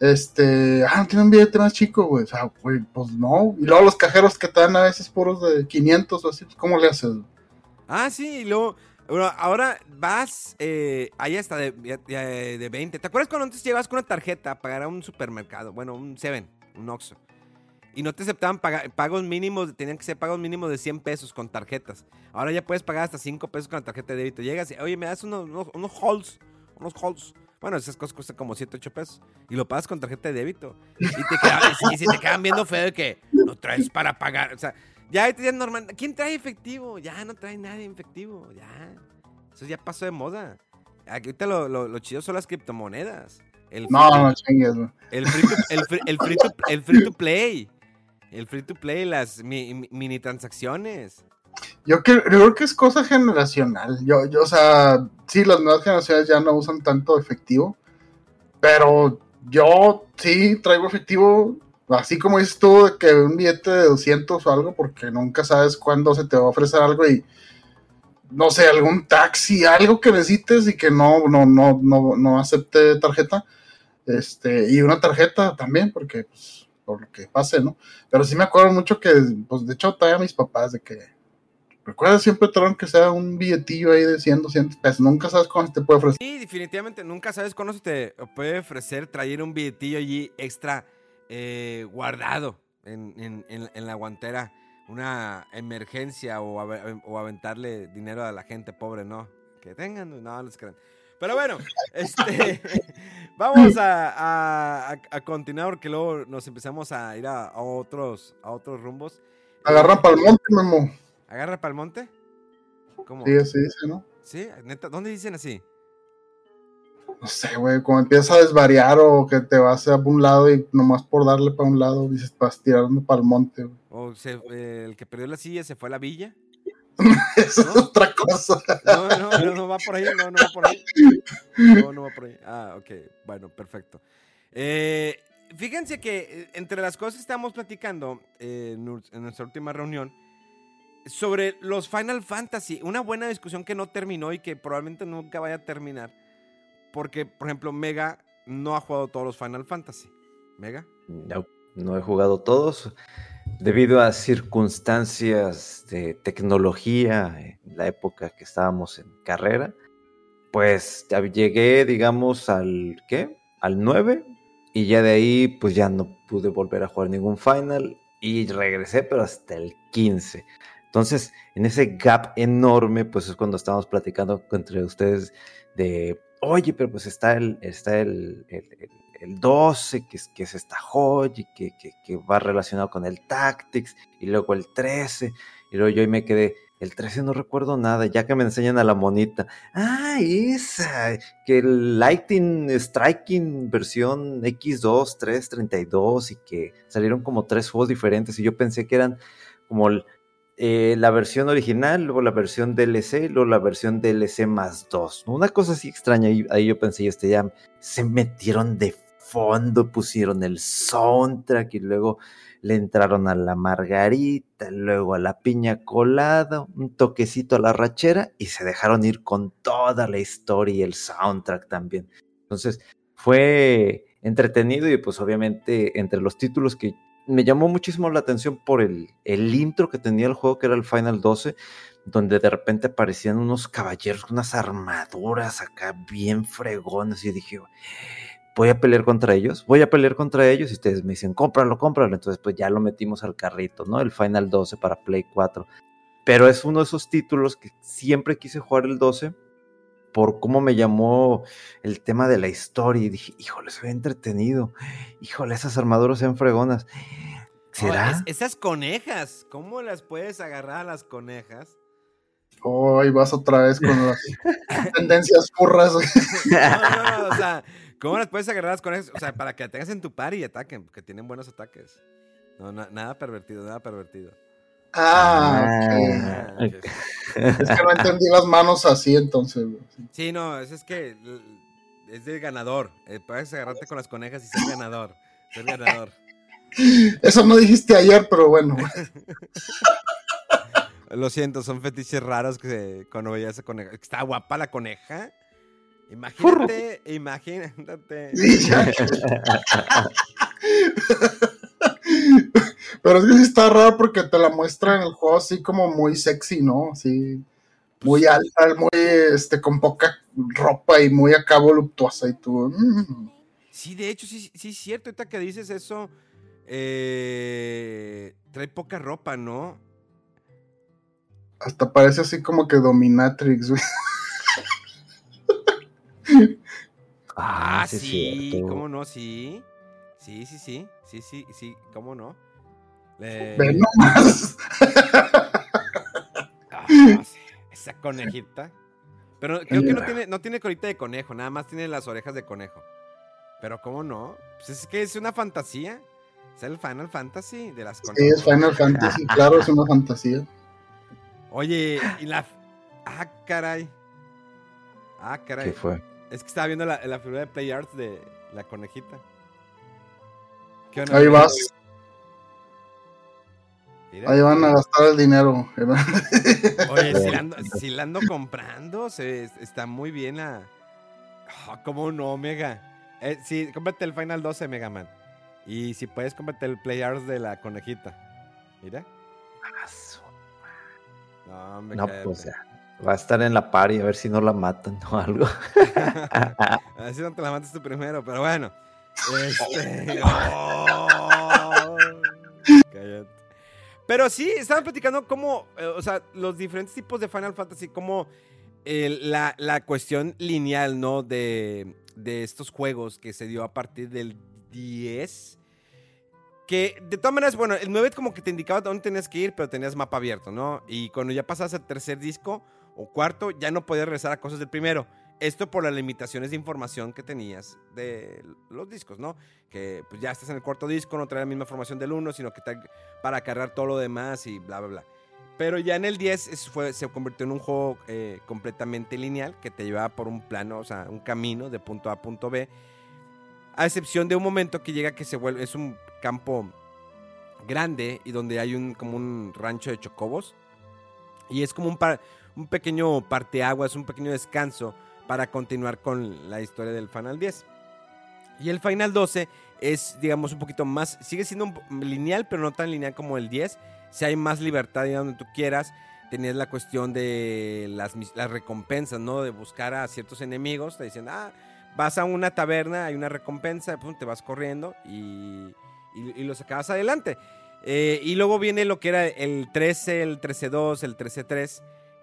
este, ah, tiene un billete más chico, güey. O sea, güey, pues no. Y luego los cajeros que te dan a veces puros de 500 o así, pues, ¿cómo le haces? Ah, sí, y luego. Bueno, ahora vas. Eh, ahí hasta de, de, de 20. ¿Te acuerdas cuando antes llevas con una tarjeta a pagar a un supermercado? Bueno, un Seven, un Oxxo. Y no te aceptaban pagos mínimos, tenían que ser pagos mínimos de 100 pesos con tarjetas. Ahora ya puedes pagar hasta 5 pesos con la tarjeta de débito. Llegas y, oye, me das unos, unos, unos halls, unos halls. Bueno, esas cosas cuestan como 7, 8 pesos. Y lo pagas con tarjeta de débito. Y, te quedan, te quedan viendo feo de que no traes para pagar. O sea, ya ahorita ya normal. ¿Quién trae efectivo? Ya no trae nadie efectivo. Ya. Eso ya pasó de moda. Aquí ahorita lo, lo, lo chido son las criptomonedas. El No, free- no chingues, el free, to, el, free, el free to- el free to play. El free to play, las mi- mi- mini transacciones. Yo creo, yo creo que es cosa generacional. Yo, yo, o sea, sí, las nuevas generaciones ya no usan tanto efectivo, pero yo sí traigo efectivo, así como dices tú, que un billete de 200 o algo, porque nunca sabes cuándo se te va a ofrecer algo y no sé, algún taxi, algo que necesites y que no, no, no, no, no acepte tarjeta. Este, y una tarjeta también, porque pues, por lo que pase, ¿no? Pero sí me acuerdo mucho que, pues de hecho, todavía mis papás de que Recuerda siempre traen que sea un billetillo ahí de 100, 200 pesos. Nunca sabes cuándo te puede ofrecer. Sí, definitivamente nunca sabes cuándo se te puede ofrecer traer un billetillo allí extra eh, guardado en, en- en- en la guantera. Una emergencia o, ave- o aventarle dinero a la gente pobre, ¿no? Que tengan, no, les crean. Pero bueno, este, vamos a, a- continuar porque luego nos empezamos a ir a, a otros, a otros rumbos. Agarran para el monte, Memo. ¿Agarra para el monte? ¿Cómo? Sí, así dice, ¿no? ¿Sí? ¿Neta? ¿Dónde dicen así? No sé, güey, como empiezas a desvariar o que te vas a un lado y nomás por darle para un lado dices, vas tirando para el monte, güey. ¿O se- eh, el que perdió la silla se fue a la villa? Eso es otra cosa. No, no, no, no va por ahí, no, no va por ahí. No, no va por ahí. Ah, ok, bueno, perfecto. Eh, fíjense que eh, entre las cosas que estábamos platicando eh, en nuestra última reunión, sobre los Final Fantasy, una buena discusión que no terminó y que probablemente nunca vaya a terminar, porque, por ejemplo, Mega no ha jugado todos los Final Fantasy. ¿Mega? No, no he jugado todos. Debido a circunstancias de tecnología en la época que estábamos en carrera, pues llegué, digamos, al ¿qué? Al 9 y ya de ahí pues ya no pude volver a jugar ningún final y regresé pero hasta el 15. Entonces, en ese gap enorme, pues es cuando estábamos platicando entre ustedes de oye, pero pues está el, está el, el, el 12, que es, que es esta joya, que, que, que, va relacionado con el Tactics, y luego el 13, y luego yo ahí me quedé, el 13 no recuerdo nada, ya que me enseñan a la monita. Ah, esa, que el Lighting Striking versión X2, 3, 32, y que salieron como tres juegos diferentes, y yo pensé que eran como eh, la versión original, luego la versión DLC, luego la versión DLC más 2. Una cosa así extraña, ahí, yo pensé, este ya se metieron de fondo, pusieron el soundtrack y luego le entraron a la margarita, luego a la piña colada, un toquecito a la rachera y se dejaron ir con toda la historia y el soundtrack también. Entonces fue entretenido y pues obviamente entre los títulos que me llamó muchísimo la atención por el, el intro que tenía el juego, que era el Final 12, donde de repente aparecían unos caballeros con unas armaduras acá bien fregones. Y dije, voy a pelear contra ellos, voy a pelear contra ellos. Y ustedes me dicen, cómpralo, cómpralo. Entonces, pues ya lo metimos al carrito, ¿no? El Final 12 para Play 4. Pero es uno de esos títulos que siempre quise jugar el 12 por cómo me llamó el tema de la historia. Y dije, híjole, se ve entretenido. Híjole, esas armaduras sean fregonas. ¿Será? Oh, es, esas conejas, ¿cómo las puedes agarrar a las conejas? Oh, y vas otra vez con las tendencias furras. No, no, no, o sea, ¿cómo las puedes agarrar a las conejas? O sea, para que tengas en tu par y ataquen, porque tienen buenos ataques. No, na- nada pervertido, nada pervertido. Ah, Ah, ok. Es que no entendí las manos así, entonces. Sí, no, es, es que es del ganador. Eh, puedes agarrarte con las conejas y ser ganador. Ser ganador. Eso no dijiste ayer, pero bueno. Lo siento, son fetiches raros que se, cuando veía esa coneja. Está guapa la coneja. Imagínate, imagínate. Pero es que sí está raro porque te la muestra en el juego así como muy sexy, ¿no? Así muy alta, muy este con poca ropa y muy acá voluptuosa y tú. mm. Sí, de hecho, sí, sí es cierto. Ahorita que dices eso, eh, trae poca ropa, ¿no? Hasta parece así como que dominatrix, güey. Ah, sí. ¿cómo no? Sí. Sí, sí, sí. Sí, sí, sí, ¿cómo no? Le- Ve nomás. Ah, sí, esa conejita. Pero creo que no tiene, no tiene colita de conejo, nada más tiene las orejas de conejo. Pero ¿cómo no? Pues es que es una fantasía. Es el Final Fantasy de las Sí, conejos. es Final Fantasy, claro, es una fantasía. Oye, y la... Ah, caray. Ah, caray. ¿Qué fue? Es que estaba viendo la, la figura de Play Arts de la conejita. Ahí vas, Mira. ahí van a gastar el dinero. Oye, si la ando, sí la ando comprando, se, está muy bien la... Ah, ¿Cómo no, Mega? Eh, sí, cómprate el Final 12, Mega Man. Y si puedes, cómprate el Play Arts de la conejita. Mira. Ah, No, hombre, No, pues ya. Va a estar en la party a ver si no la matan o algo. A ver si no te la matas tú primero, pero bueno. Este... ¡Oh! Cállate. Pero sí, estaban platicando cómo, eh, o sea, los diferentes tipos de Final Fantasy, como la, la cuestión lineal, ¿no? De, de estos juegos que se dio a partir del 10. Que de todas maneras, bueno, el 9 como que te indicaba dónde tenías que ir, pero tenías mapa abierto, ¿no? Y cuando ya pasas al tercer disco o cuarto, ya no podías regresar a cosas del primero. Esto por las limitaciones de información que tenías de los discos, ¿no? Que pues ya estás en el cuarto disco, no trae la misma información del uno, sino que para cargar todo lo demás y bla, bla, bla. Pero ya en el 10 es- fue, se convirtió en un juego eh, completamente lineal que te llevaba por un plano, o sea, un camino de punto A a punto B. A excepción de un momento que llega que se vuelve, es un campo grande y donde hay un como un rancho de chocobos. Y es como un, par- un pequeño parteaguas, un pequeño descanso para continuar con la historia del Final 10. Y el Final 12 es, digamos, un poquito más, sigue siendo lineal, pero no tan lineal como el 10. Si hay más libertad y donde tú quieras, tenías la cuestión de las, las recompensas, ¿no? De buscar a ciertos enemigos, te dicen, ah, vas a una taberna, hay una recompensa, pum, te vas corriendo y, y, y lo sacabas adelante. Eh, y luego viene lo que era el 13, el 13-2, el 13-3,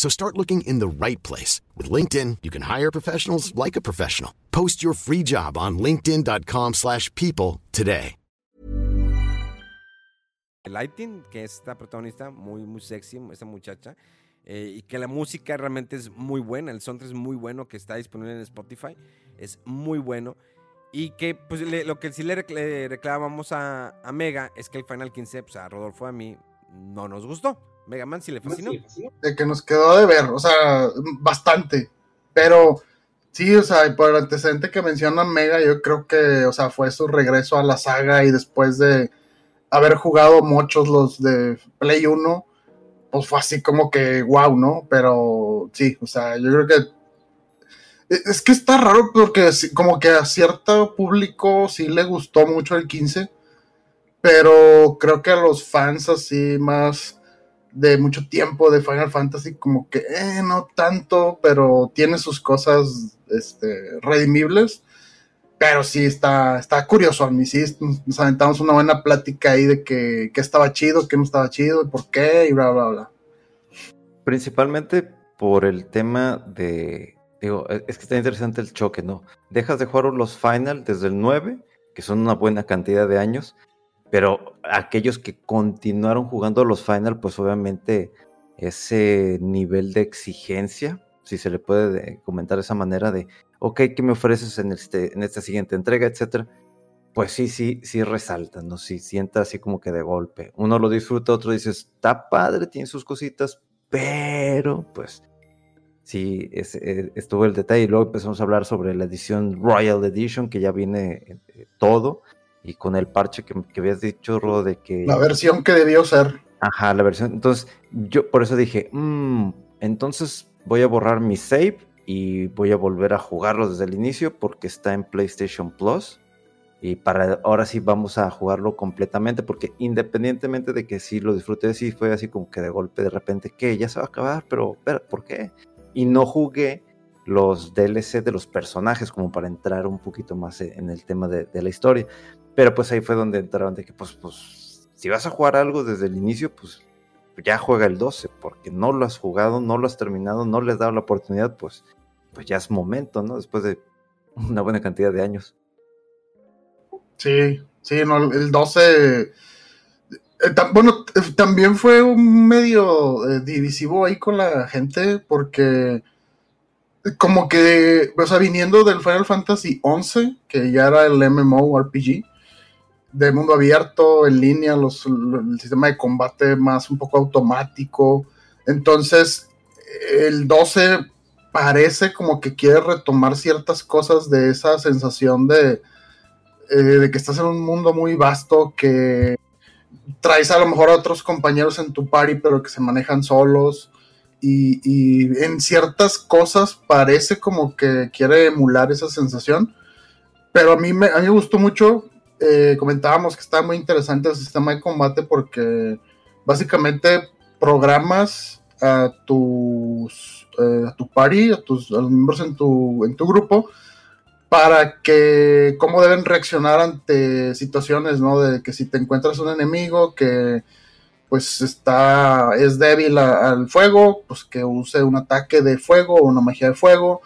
So start looking in the right place. With LinkedIn, you can hire professionals like a professional. Post your free job on linkedin.com slash people today. Lighting, que es esta protagonista, muy, muy sexy, esta muchacha, eh, y que la música realmente es muy buena, el soundtrack es muy bueno, que está disponible en Spotify, es muy bueno. Y que pues le- lo que sí le, rec- le reclamamos a, a Mega es que el Final 15, pues a Rodolfo a mí, no nos gustó. Mega Man sí le fascinó. de que nos quedó de ver, o sea, bastante. Pero sí, o sea, por el antecedente que menciona Mega, yo creo que, o sea, fue su regreso a la saga y después de haber jugado muchos los de Play 1, pues fue así como que wow, ¿no? Pero sí, o sea, yo creo que e- es que está raro porque como que a cierto público sí le gustó mucho el 15, pero creo que a los fans así más de mucho tiempo de Final Fantasy, como que eh, no tanto, pero tiene sus cosas este, redimibles. Pero sí está, está curioso. Y sí, nos aventamos una buena plática ahí de que, que estaba chido, que no estaba chido, por qué, y bla, bla, bla. Principalmente por el tema de. Digo, e- es que está interesante el choque, ¿no? Dejas de jugar los final desde el 9, que son una buena cantidad de años, pero aquellos que continuaron jugando los final, pues obviamente ese nivel de exigencia, si se le puede de- comentar de esa manera, de, ok, ¿qué me ofreces en, este, en esta siguiente entrega, etcétera? Pues sí, sí, sí resalta, ¿no? Sí sienta así como que de golpe. Uno lo disfruta, otro dice, está padre, tiene sus cositas, pero pues sí, eh, estuvo el detalle. Luego empezamos a hablar sobre la edición Royal Edition, que ya viene eh, todo, y con el parche que, que habías dicho, Ro, de que... La versión que debió ser. Ajá, la versión. Entonces, yo por eso dije, "Mm, entonces voy a borrar mi save y voy a volver a jugarlo desde el inicio porque está en PlayStation Plus. Y para ahora sí vamos a jugarlo completamente porque independientemente de que sí lo disfruté, sí fue así como que de golpe de repente, que ya se va a acabar, pero espera, ¿por qué? Y no jugué los DLC de los personajes como para entrar un poquito más en el tema de, la historia. Pero pues ahí fue donde entraron de que pues, pues, si vas a jugar algo desde el inicio, pues ya juega el 12, porque no lo has jugado, no lo has terminado, no le has dado la oportunidad, pues, pues ya es momento, ¿no? Después de una buena cantidad de años. Sí, sí, no, el 12. eh, bueno, eh, también fue un medio eh, divisivo ahí con la gente, porque como que, o sea, viniendo del Final Fantasy 11, que ya era el MMORPG, de mundo abierto, en línea, los, lo- el sistema de combate más un poco automático. Entonces, el 12 parece como que quiere retomar ciertas cosas de esa sensación de, eh, de que estás en un mundo muy vasto, que traes a lo mejor a otros compañeros en tu party, pero que se manejan solos. Y, y en ciertas cosas parece como que quiere emular esa sensación. Pero a mí me, a mí me gustó mucho. eh, comentábamos que está muy interesante el sistema de combate porque básicamente programas a tus eh, a tu party, a tus a los miembros en tu, en tu grupo para que cómo deben reaccionar ante situaciones, ¿no? De que si te encuentras un enemigo que pues está es débil al fuego, pues que use un ataque de fuego o una magia de fuego,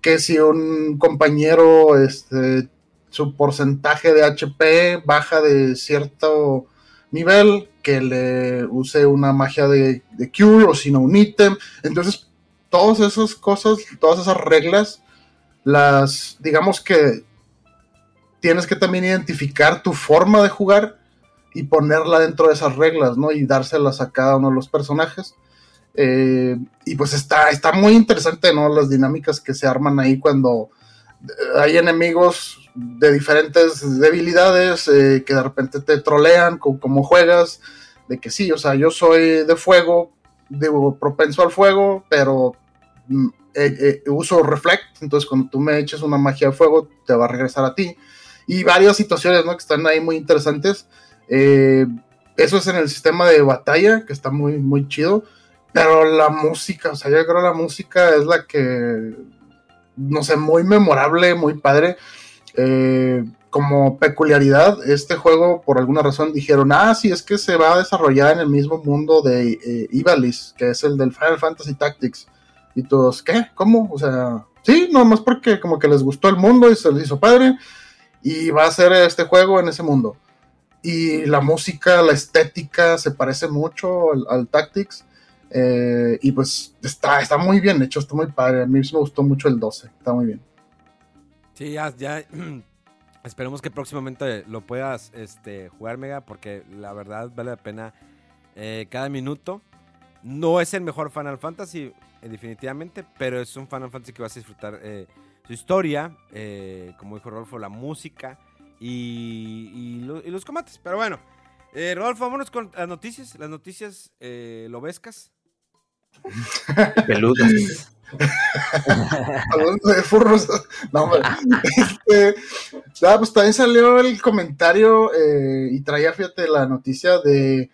que si un compañero este su porcentaje de HP baja de cierto nivel, que le use una magia de, de cure o si no un ítem. Entonces, todas esas cosas, todas esas reglas, las, digamos que tienes que también identificar tu forma de jugar y ponerla dentro de esas reglas, ¿no? Y dárselas a cada uno de los personajes. Eh, y pues está, está muy interesante, ¿no? Las dinámicas que se arman ahí cuando eh, hay enemigos de diferentes debilidades eh, que de repente te trolean con cómo juegas, de que sí, o sea, yo soy de fuego, digo, propenso al fuego, pero mm, eh, eh, uso reflect, entonces cuando tú me eches una magia de fuego, te va a regresar a ti. y varias situaciones, ¿no? Que están ahí muy interesantes. Eh, eso es en el sistema de batalla, que está muy, muy chido. Pero la música, o sea, yo creo la música es la que, no sé, muy memorable, muy padre. Eh, como peculiaridad, este juego, por alguna razón, dijeron, ah, sí, es que se va a desarrollar en el mismo mundo de eh, Ivalice, que es el del Final Fantasy Tactics. Y todos, ¿qué? ¿Cómo? O sea, sí, nomás porque como que les gustó el mundo y se les hizo padre. Y va a ser este juego en ese mundo. Y la música, la estética se parece mucho al, Tactics. Eh, y pues está, está muy bien hecho, está muy padre. A mí me gustó mucho el 12, está muy bien. Sí, ya, Esperemos que próximamente lo puedas este, jugar, Mega, porque la verdad vale la pena eh, cada minuto. No es el mejor Final Fantasy, eh, definitivamente, pero es un Final Fantasy que vas a disfrutar su historia, como dijo Rodolfo, la música y, los combates. Pero bueno, Rodolfo, vámonos con las noticias. Las noticias lobescas. Peludas. Hablando de furros. No, este, ah, pues también salió el comentario eh, y traía, fíjate, la noticia de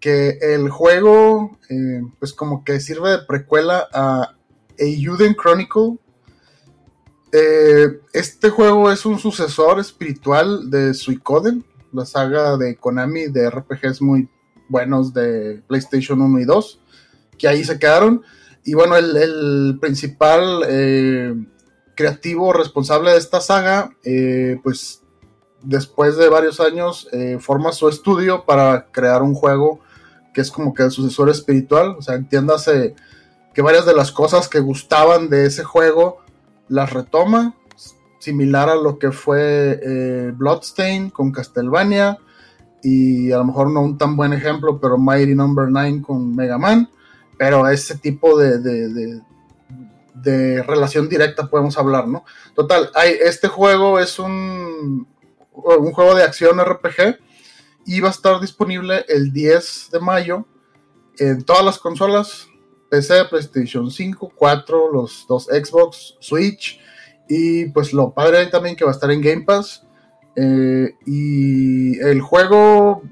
que el juego, eh, pues como que sirve de precuela a Eiyuden Chronicle. Eh, este juego es un sucesor espiritual de Suicoden, la saga de Konami de RPGs muy buenos de PlayStation 1 y 2, que ahí se quedaron. Y bueno, el, principal eh, creativo responsable de esta saga, eh, pues después de varios años, forma su estudio para crear un juego que es como que el sucesor espiritual. O sea, entiéndase que varias de las cosas que gustaban de ese juego las retoma, similar a lo que fue Bloodstain con Castlevania y a lo mejor no un tan buen ejemplo, pero Mighty Number no. 9 con Mega Man pero ese tipo de, de, relación directa podemos hablar, ¿no? Total, hay, este juego es un, un juego de acción RPG y va a estar disponible el 10 de mayo en todas las consolas, PC, PlayStation 5, 4, los dos Xbox, Switch y pues lo padre también que va a estar en Game Pass. Eh, y el juego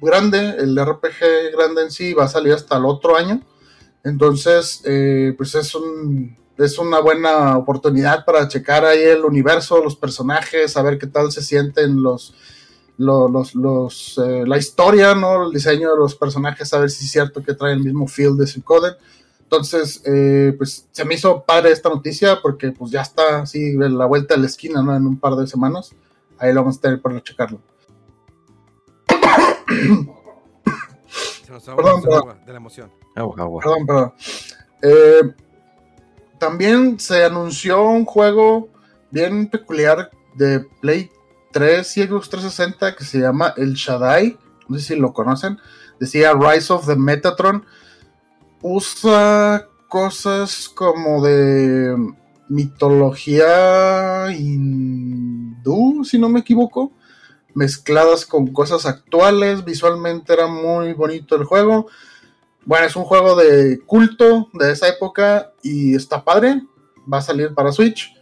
grande, el RPG grande en sí, va a salir hasta el otro año. Entonces, eh, pues es, un, es una buena oportunidad para checar ahí el universo, los personajes, saber qué tal se sienten los, los, los, eh, la historia, ¿no? El diseño de los personajes, saber si es cierto que trae el mismo feel de Suicoden. Entonces, eh, pues se me hizo padre esta noticia porque pues ya está así la vuelta a la esquina, ¿no? En un par de semanas. Ahí lo vamos a tener para checarlo. perdón, de la emoción. Perdón, perdón. Eh, también se anunció un juego bien peculiar de Play 3 y Xbox 360 que se llama El Shaddai. No sé si lo conocen. Decía Rise of the Metatron. Usa cosas como de mitología hindú, si no me equivoco mezcladas con cosas actuales. Visualmente era muy bonito el juego. Bueno, es un juego de culto de esa época y está padre. Va a salir para Switch.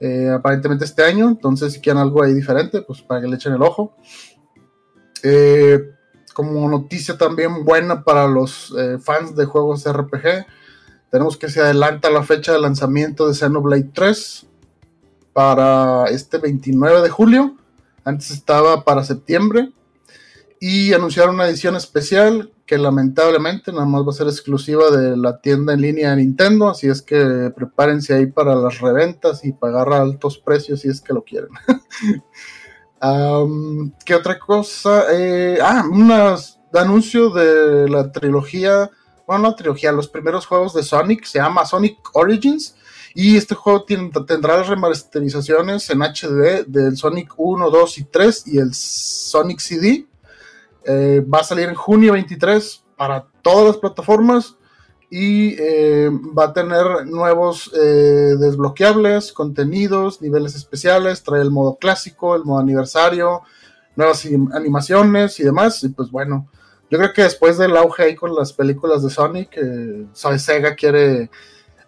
Eh, aparentemente este año. Entonces, si quieren algo ahí diferente, pues para que le echen el ojo. Eh, como noticia también buena para los eh, fans de juegos RPG, tenemos que se adelanta la fecha de lanzamiento de Xenoblade 3 para este 29 de julio. Antes estaba para septiembre. Y anunciaron una edición especial que lamentablemente nada más va a ser exclusiva de la tienda en línea de Nintendo. Así es que prepárense ahí para las reventas y pagar altos precios si es que lo quieren. ¿Qué otra cosa? Eh, ah, un anuncio de la trilogía. Bueno, la trilogía, los primeros juegos de Sonic. Se llama Sonic Origins y este juego tendrá remasterizaciones en HD del Sonic 1, 2 y 3 y el Sonic CD. Eh, va a salir en junio 23 para todas las plataformas y eh, va a tener nuevos eh, desbloqueables, contenidos, niveles especiales, trae el modo clásico, el modo aniversario, nuevas animaciones y demás. Y pues bueno, yo creo que después del auge ahí con las películas de Sonic, Sega quiere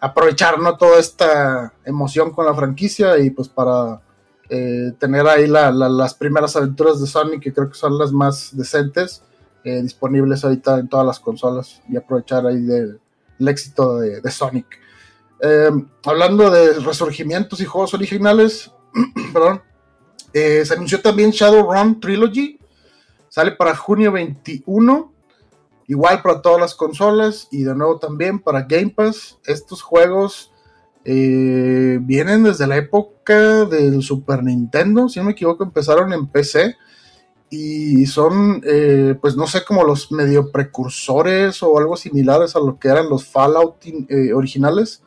aprovechar ¿no? toda esta emoción con la franquicia y pues para eh, tener ahí la- la- las primeras aventuras de Sonic, que creo que son las más decentes, eh, disponibles ahorita en todas las consolas y aprovechar ahí del el éxito de, Sonic. Eh, hablando de resurgimientos y juegos originales, perdón, eh, se anunció también Shadowrun Trilogy, sale para junio 21, igual para todas las consolas y de nuevo también para Game Pass. Estos juegos eh, vienen desde la época del Super Nintendo, si no me equivoco, empezaron en PC y son, eh, pues no sé, como los medio precursores o algo similares a lo que eran los Fallout eh, originales.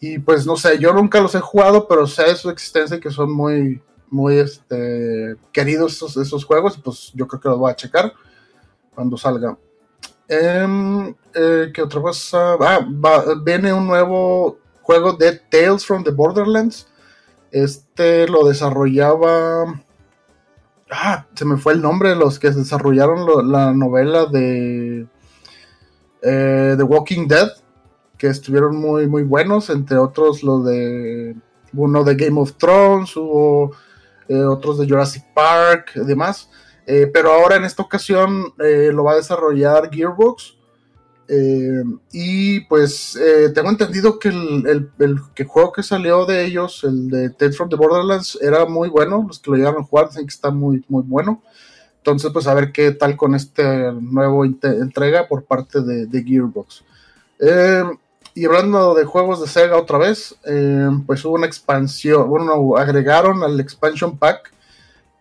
Y pues no sé, yo nunca los he jugado, pero sé de su existencia y que son muy, muy este, queridos esos, esos juegos. Pues yo creo que los voy a checar cuando salga. Em, eh, ¿Qué otra cosa? Ah, va- viene un nuevo juego de Tales from the Borderlands. Este lo desarrollaba. Ah, se me fue el nombre de los que desarrollaron la novela de eh, The Walking Dead, que estuvieron muy, muy buenos, entre otros lo de uno de Game of Thrones, hubo eh, otros de Jurassic Park y demás. Eh, pero ahora en esta ocasión lo va a desarrollar Gearbox. Eh, y pues eh, tengo entendido que el, el- que juego que salió de ellos, el de Tales from the Borderlands, era muy bueno. Los que lo llegaron a jugar dicen que está muy, muy bueno. Entonces, pues a ver qué tal con nuevo inte- entrega por parte de, Gearbox. Eh, y hablando de juegos de Sega otra vez, pues hubo una expansión, bueno, agregaron al expansion pack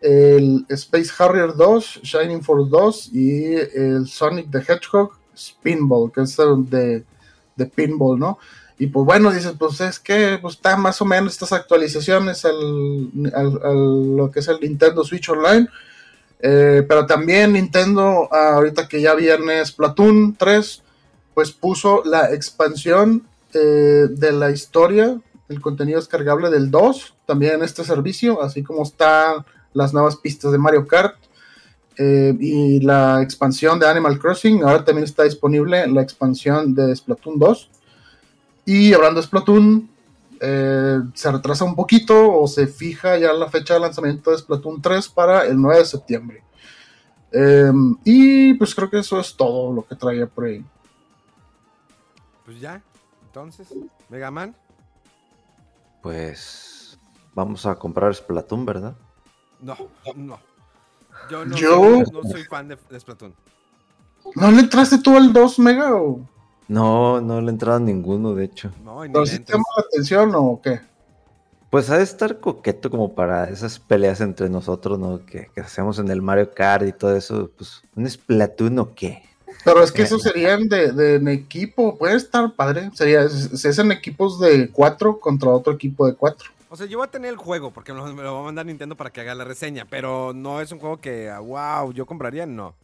el Space Harrier 2, Shining Force 2 y el Sonic the Hedgehog Spinball, que es de, de pinball, ¿no? Y pues bueno, dices, pues es que pues, está más o menos estas actualizaciones al, al- lo que es el Nintendo Switch Online. Eh, pero también Nintendo, ah, ahorita que ya viene Splatoon 3, pues puso la expansión eh, de la historia, el contenido descargable del 2, también en este servicio, así como están las nuevas pistas de Mario Kart eh, y la expansión de Animal Crossing. Ahora también está disponible la expansión de Splatoon 2. Y hablando de Splatoon, eh, se retrasa un poquito o se fija ya la fecha de lanzamiento de Splatoon 3 para el 9 de septiembre. Eh, y pues creo que eso es todo lo que traía por ahí. Pues ya, entonces, Mega Man. Pues vamos a comprar Splatoon, ¿verdad? No, no. Yo no, Yo- Soy, no soy fan de, de Splatoon. ¿No le entraste tú al 2 Mega o No, no le he entrado a ninguno, de hecho. No, pero si te llama la atención o qué? Pues ha de estar coqueto como para esas peleas entre nosotros, ¿no? Que, que hacemos en el Mario Kart y todo eso. Pues, ¿un Splatoon o qué? Pero es que esos serían de, de en equipo, puede estar padre. Sería, se hacen equipos de 4 contra otro equipo de 4. O sea, yo voy a tener el juego porque me lo, me lo va a mandar Nintendo para que haga la reseña, pero no es un juego que, ah, wow, yo compraría, no.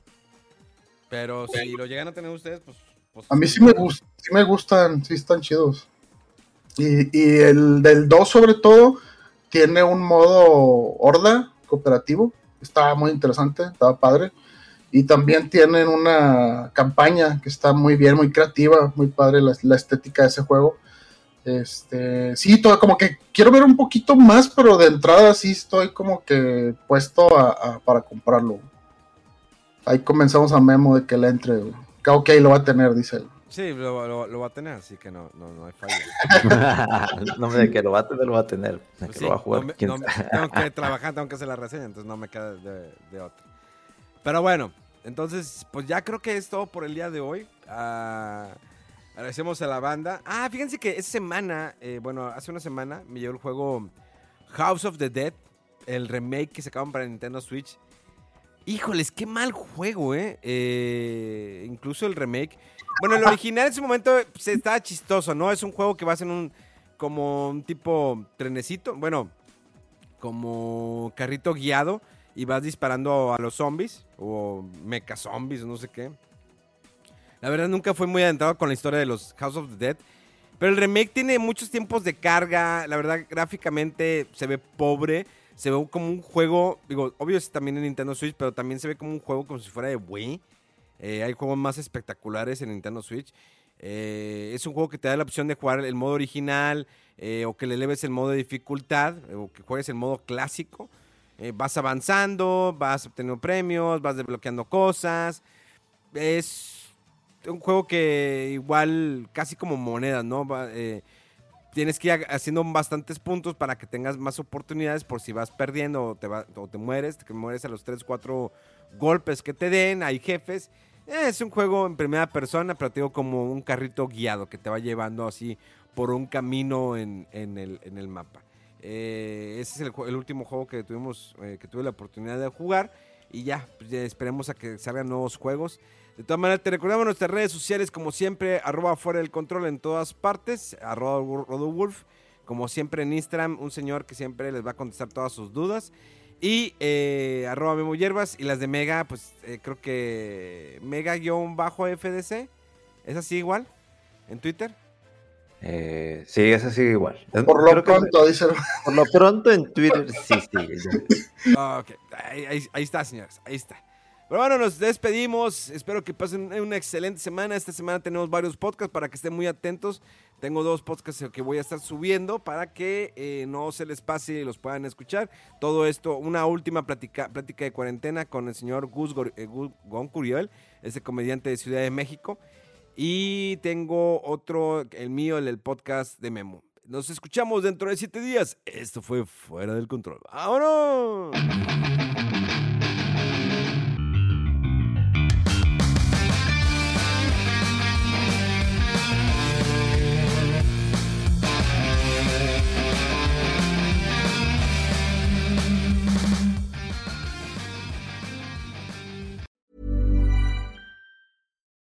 Pero si lo llegan a tener ustedes, pues... pues A mí sí me, gust- sí me gustan, sí están chidos. Y, y el del 2 sobre todo tiene un modo horda cooperativo. Estaba muy interesante, estaba padre. Y también tienen una campaña que está muy bien, muy creativa, muy padre la, la estética de ese juego. Este, sí, todo, como que quiero ver un poquito más, pero de entrada sí estoy como que puesto a- a- para comprarlo. Ahí comenzamos a memo de que le entre. Que Ok, lo va a tener, dice él. Sí, lo, lo- lo va a tener, así que no, no, no hay falla. no me de que lo va a tener, lo va a tener. De Pues que sí, lo va a jugar. no me- quién no me- sabe. tengo que trabajar, tengo que hacer la reseña, entonces no me queda de, de otra. Pero bueno, entonces, pues ya creo que es todo por el día de hoy. Ah, agradecemos a la banda. Ah, fíjense que esta semana, eh, bueno, hace una semana me llegó el juego House of the Dead, el remake que sacaron para Nintendo Switch. Híjoles, qué mal juego, ¿eh? Eh, incluso el remake. Bueno, el original en ese momento pues, estaba chistoso, ¿no? Es un juego que va a ser un como un tipo trenecito, bueno, como carrito guiado y vas disparando a los zombies o mecha zombies, no sé qué. La verdad nunca fue muy adentrado con la historia de los House of the Dead. Pero el remake tiene muchos tiempos de carga. La verdad, gráficamente se ve pobre. Se ve como un juego. Digo, obvio es también en Nintendo Switch, pero también se ve como un juego como si fuera de Wii. Eh, hay juegos más espectaculares en Nintendo Switch. Eh, es un juego que te da la opción de jugar el modo original eh, o que le eleves el modo de dificultad o que juegues el modo clásico. Vas avanzando, vas obteniendo premios, vas desbloqueando cosas. Es un juego que igual casi como monedas, ¿no? Eh, tienes que ir haciendo bastantes puntos para que tengas más oportunidades por si vas perdiendo o te, va- o te mueres, que mueres a los 3, 4 golpes que te den, hay jefes. Eh, Es un juego en primera persona, pero te como un carrito guiado que te va llevando así por un camino en, en el, en el mapa. Eh, ese es el, el último juego que tuvimos, eh, que tuve la oportunidad de jugar. Y ya, pues, ya esperemos a que salgan nuevos juegos. De todas maneras, te recordamos nuestras redes sociales, como siempre, arroba fuera del control en todas partes, arroba rodowolf, como siempre en Instagram, un señor que siempre les va a contestar todas sus dudas. Y eh, arroba Memo Hierbas y las de Mega, pues eh, creo que Mega-FDC, ¿es así igual? ¿En Twitter? Eh, sí, eso sigue igual. Por lo Creo que- pronto, dice por lo pronto en Twitter sí. Ah, ok. Ahí, ahí- ahí está, señores. Ahí está. Pero bueno, nos despedimos. Espero que pasen una excelente semana. Esta semana tenemos varios podcasts para que estén muy atentos. Tengo dos podcasts que voy a estar subiendo para que eh, no se les pase y los puedan escuchar. Todo esto, una última plática, plática de cuarentena con el señor Gus, eh, Gus Gon Curiel, ese comediante de Ciudad de México. Y tengo otro, el mío, el podcast de Memo. Nos escuchamos dentro de siete días. Esto fue Fuera del Control. ¡Vámonos!